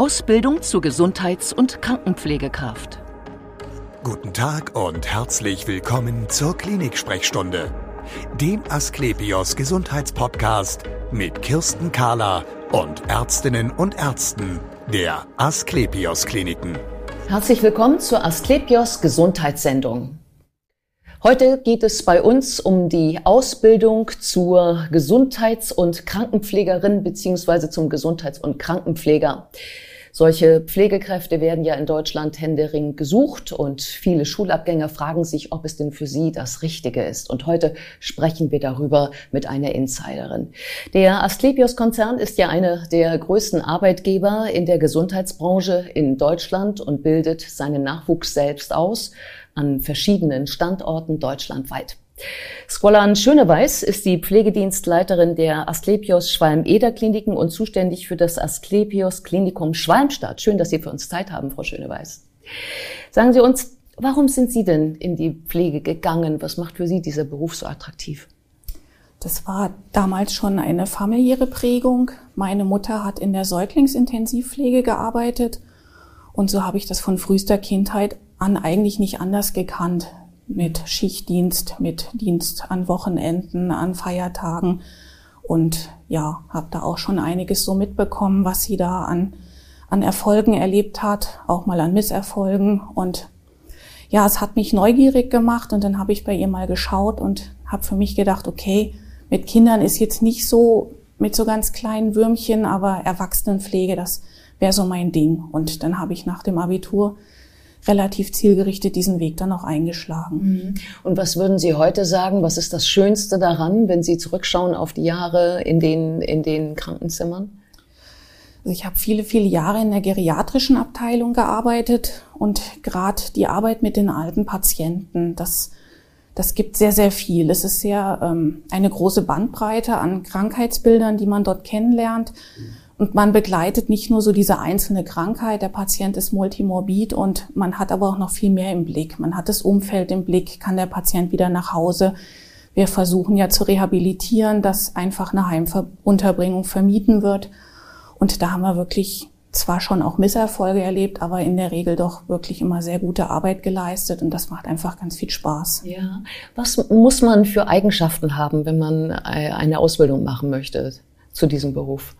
Ausbildung zur Gesundheits- und Krankenpflegekraft. Guten Tag und herzlich willkommen zur Klinik-Sprechstunde, dem Asklepios Gesundheitspodcast mit Kirsten Kahler und Ärztinnen und Ärzten der Asklepios Kliniken. Herzlich willkommen zur Asklepios Gesundheitssendung. Heute geht es bei uns um die Ausbildung zur Gesundheits- und Krankenpflegerin beziehungsweise zum Gesundheits- und Krankenpfleger. Solche Pflegekräfte werden ja in Deutschland händeringend gesucht und viele Schulabgänger fragen sich, ob es denn für sie das Richtige ist. Und heute sprechen wir darüber mit einer Insiderin. Der Asklepios-Konzern ist ja einer der größten Arbeitgeber in der Gesundheitsbranche in Deutschland und bildet seinen Nachwuchs selbst aus an verschiedenen Standorten deutschlandweit. Skolan Schöneweiß ist die Pflegedienstleiterin der Asklepios Schwalm-Eder Kliniken und zuständig für das Asklepios Klinikum Schwalmstadt. Schön, dass Sie für uns Zeit haben, Frau Schöneweiß. Sagen Sie uns, warum sind Sie denn in die Pflege gegangen? Was macht für Sie dieser Beruf so attraktiv? Das war damals schon eine familiäre Prägung. Meine Mutter hat in der Säuglingsintensivpflege gearbeitet und so habe ich das von frühester Kindheit an eigentlich nicht anders gekannt. Mit Schichtdienst, mit Dienst an Wochenenden, an Feiertagen. Und ja, habe da auch schon einiges so mitbekommen, was sie da an, an Erfolgen erlebt hat, auch mal an Misserfolgen. Und ja, es hat mich neugierig gemacht und dann habe ich bei ihr mal geschaut und habe für mich gedacht, okay, mit Kindern ist jetzt nicht so mit so ganz kleinen Würmchen, aber Erwachsenenpflege, das wäre so mein Ding. Und dann habe ich nach dem Abitur relativ zielgerichtet diesen Weg dann auch eingeschlagen. Mhm. Und was würden Sie heute sagen? Was ist das Schönste daran, wenn Sie zurückschauen auf die Jahre in den, in den Krankenzimmern? Also ich habe viele, viele Jahre in der geriatrischen Abteilung gearbeitet und gerade die Arbeit mit den alten Patienten, das, das gibt sehr, sehr viel. Es ist sehr ähm, eine große Bandbreite an Krankheitsbildern, die man dort kennenlernt. Mhm. Und man begleitet nicht nur so diese einzelne Krankheit, der Patient ist multimorbid und man hat aber auch noch viel mehr im Blick. Man hat das Umfeld im Blick, kann der Patient wieder nach Hause. Wir versuchen ja zu rehabilitieren, dass einfach eine Heimunterbringung vermieden wird. Und da haben wir wirklich zwar schon auch Misserfolge erlebt, aber in der Regel doch wirklich immer sehr gute Arbeit geleistet und das macht einfach ganz viel Spaß. Ja. Was muss man für Eigenschaften haben, wenn man eine Ausbildung machen möchte zu diesem Beruf?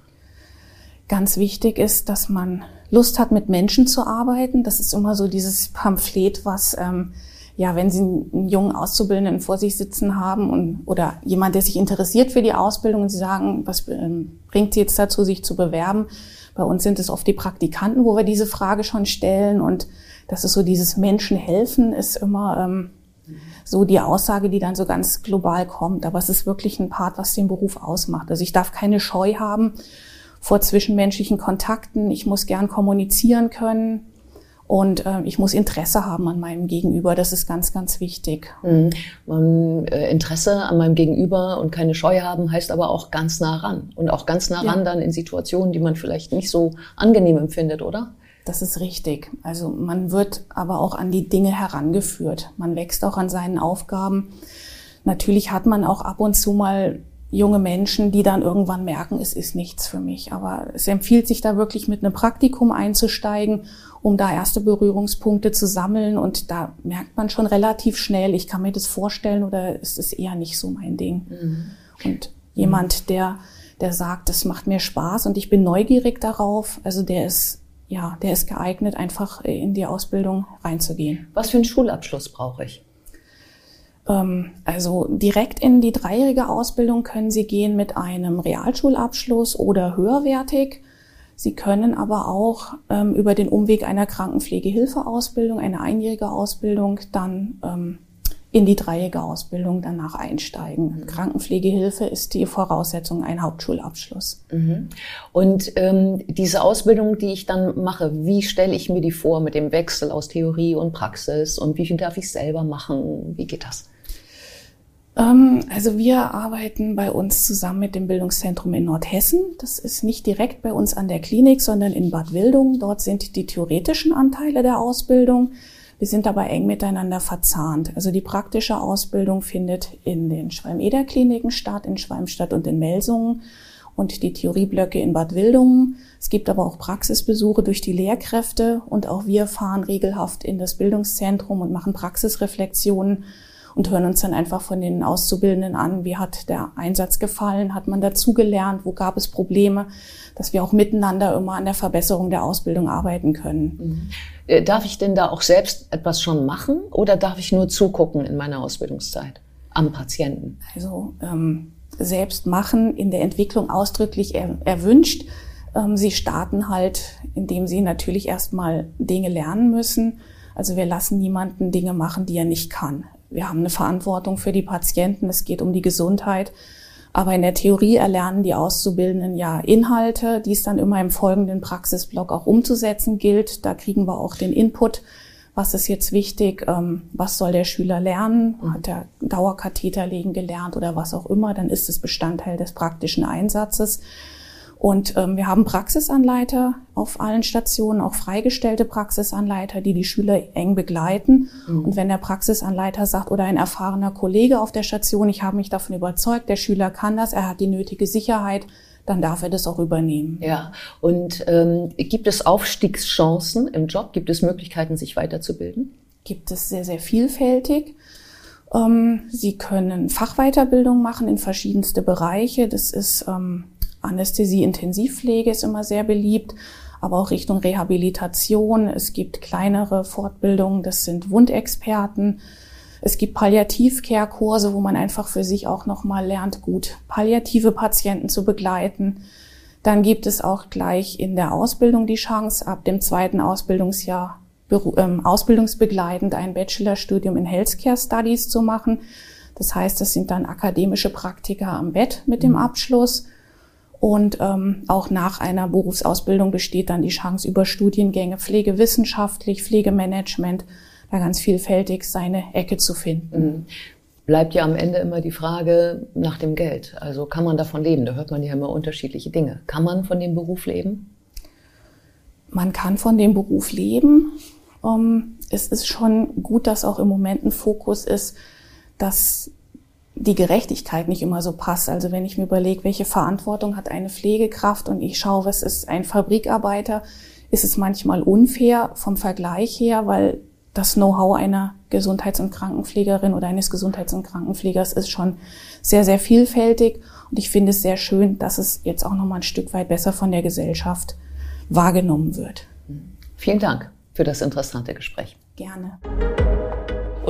Ganz wichtig ist, dass man Lust hat, mit Menschen zu arbeiten. Das ist immer so dieses Pamphlet, was, ähm, ja, wenn Sie einen jungen Auszubildenden vor sich sitzen haben und, oder jemand, der sich interessiert für die Ausbildung und Sie sagen, was ähm, bringt Sie jetzt dazu, sich zu bewerben? Bei uns sind es oft die Praktikanten, wo wir diese Frage schon stellen und das ist so dieses Menschen helfen ist immer ähm, so die Aussage, die dann so ganz global kommt. Aber es ist wirklich ein Part, was den Beruf ausmacht. Also ich darf keine Scheu haben vor zwischenmenschlichen Kontakten. Ich muss gern kommunizieren können. Und äh, ich muss Interesse haben an meinem Gegenüber. Das ist ganz, ganz wichtig. Mhm. Man, äh, Interesse an meinem Gegenüber und keine Scheu haben heißt aber auch ganz nah ran. Und auch ganz nah ran ja. dann in Situationen, die man vielleicht nicht so angenehm empfindet, oder? Das ist richtig. Also man wird aber auch an die Dinge herangeführt. Man wächst auch an seinen Aufgaben. Natürlich hat man auch ab und zu mal junge Menschen, die dann irgendwann merken, es ist nichts für mich. Aber es empfiehlt sich da wirklich mit einem Praktikum einzusteigen, um da erste Berührungspunkte zu sammeln. Und da merkt man schon relativ schnell, ich kann mir das vorstellen oder es ist eher nicht so mein Ding. Mhm. Und jemand, der, der sagt, es macht mir Spaß und ich bin neugierig darauf, also der ist ja, der ist geeignet, einfach in die Ausbildung reinzugehen. Was für einen Schulabschluss brauche ich? Ähm, also direkt in die dreijährige Ausbildung können Sie gehen mit einem Realschulabschluss oder höherwertig. Sie können aber auch ähm, über den Umweg einer Krankenpflegehilfeausbildung, eine einjährige Ausbildung, dann ähm, in die dreijährige Ausbildung danach einsteigen. Mhm. Krankenpflegehilfe ist die Voraussetzung, ein Hauptschulabschluss. Mhm. Und ähm, diese Ausbildung, die ich dann mache, wie stelle ich mir die vor mit dem Wechsel aus Theorie und Praxis und wie viel darf ich selber machen? Wie geht das? Ähm, also wir arbeiten bei uns zusammen mit dem Bildungszentrum in Nordhessen. Das ist nicht direkt bei uns an der Klinik, sondern in Bad Wildung. Dort sind die theoretischen Anteile der Ausbildung. Wir sind aber eng miteinander verzahnt. Also die praktische Ausbildung findet in den Schwalm-Eder-Kliniken statt, in Schwalmstadt und in Melsungen. und die Theorieblöcke in Bad Wildungen. Es gibt aber auch Praxisbesuche durch die Lehrkräfte und auch wir fahren regelhaft in das Bildungszentrum und machen Praxisreflexionen und hören uns dann einfach von den Auszubildenden an, wie hat der Einsatz gefallen, hat man dazugelernt, wo gab es Probleme, dass wir auch miteinander immer an der Verbesserung der Ausbildung arbeiten können. Mhm. Äh, darf ich denn da auch selbst etwas schon machen oder darf ich nur zugucken in meiner Ausbildungszeit am Patienten? Also ähm, selbst machen in der Entwicklung ausdrücklich er, erwünscht. Ähm, sie starten halt, indem sie natürlich erstmal Dinge lernen müssen. Also wir lassen niemanden Dinge machen, die er nicht kann. Wir haben eine Verantwortung für die Patienten. Es geht um die Gesundheit. Aber in der Theorie erlernen die Auszubildenden ja Inhalte, die es dann immer im folgenden Praxisblock auch umzusetzen gilt. Da kriegen wir auch den Input. Was ist jetzt wichtig? Ähm, was soll der Schüler lernen? Hat er Dauerkatheter legen gelernt oder was auch immer? Dann ist es Bestandteil des praktischen Einsatzes. Und ähm, wir haben Praxisanleiter auf allen Stationen, auch freigestellte Praxisanleiter, die die Schüler eng begleiten. Mhm. Und wenn der Praxisanleiter sagt oder ein erfahrener Kollege auf der Station, ich habe mich davon überzeugt, der Schüler kann das, er hat die nötige Sicherheit, dann darf er das auch übernehmen. Ja, und ähm, gibt es Aufstiegschancen im Job? Gibt es Möglichkeiten, sich weiterzubilden? Gibt es sehr, sehr vielfältig. Ähm, Sie können Fachweiterbildung machen in verschiedenste Bereiche. Das ist ähm, Anästhesie-Intensivpflege ist immer sehr beliebt, aber auch Richtung Rehabilitation. Es gibt kleinere Fortbildungen, das sind Wundexperten. Es gibt Palliativcare-Kurse, wo man einfach für sich auch nochmal lernt, gut palliative Patienten zu begleiten. Dann gibt es auch gleich in der Ausbildung die Chance, ab dem zweiten Ausbildungsjahr ähm, ausbildungsbegleitend ein Bachelorstudium in Healthcare Studies zu machen. Das heißt, das sind dann akademische Praktika am Bett mit dem mhm. Abschluss. Und ähm, auch nach einer Berufsausbildung besteht dann die Chance, über Studiengänge pflegewissenschaftlich, Pflegemanagement, da ganz vielfältig seine Ecke zu finden. Mhm. Bleibt ja am Ende immer die Frage nach dem Geld. Also kann man davon leben? Da hört man ja immer unterschiedliche Dinge. Kann man von dem Beruf leben? Man kann von dem Beruf leben. Ähm, es ist schon gut, dass auch im Moment ein Fokus ist, dass die Gerechtigkeit nicht immer so passt. Also wenn ich mir überlege, welche Verantwortung hat eine Pflegekraft und ich schaue, was ist ein Fabrikarbeiter, ist es manchmal unfair vom Vergleich her, weil das Know-how einer Gesundheits- und Krankenpflegerin oder eines Gesundheits- und Krankenpflegers ist schon sehr, sehr vielfältig. Und ich finde es sehr schön, dass es jetzt auch nochmal ein Stück weit besser von der Gesellschaft wahrgenommen wird. Vielen Dank für das interessante Gespräch. Gerne.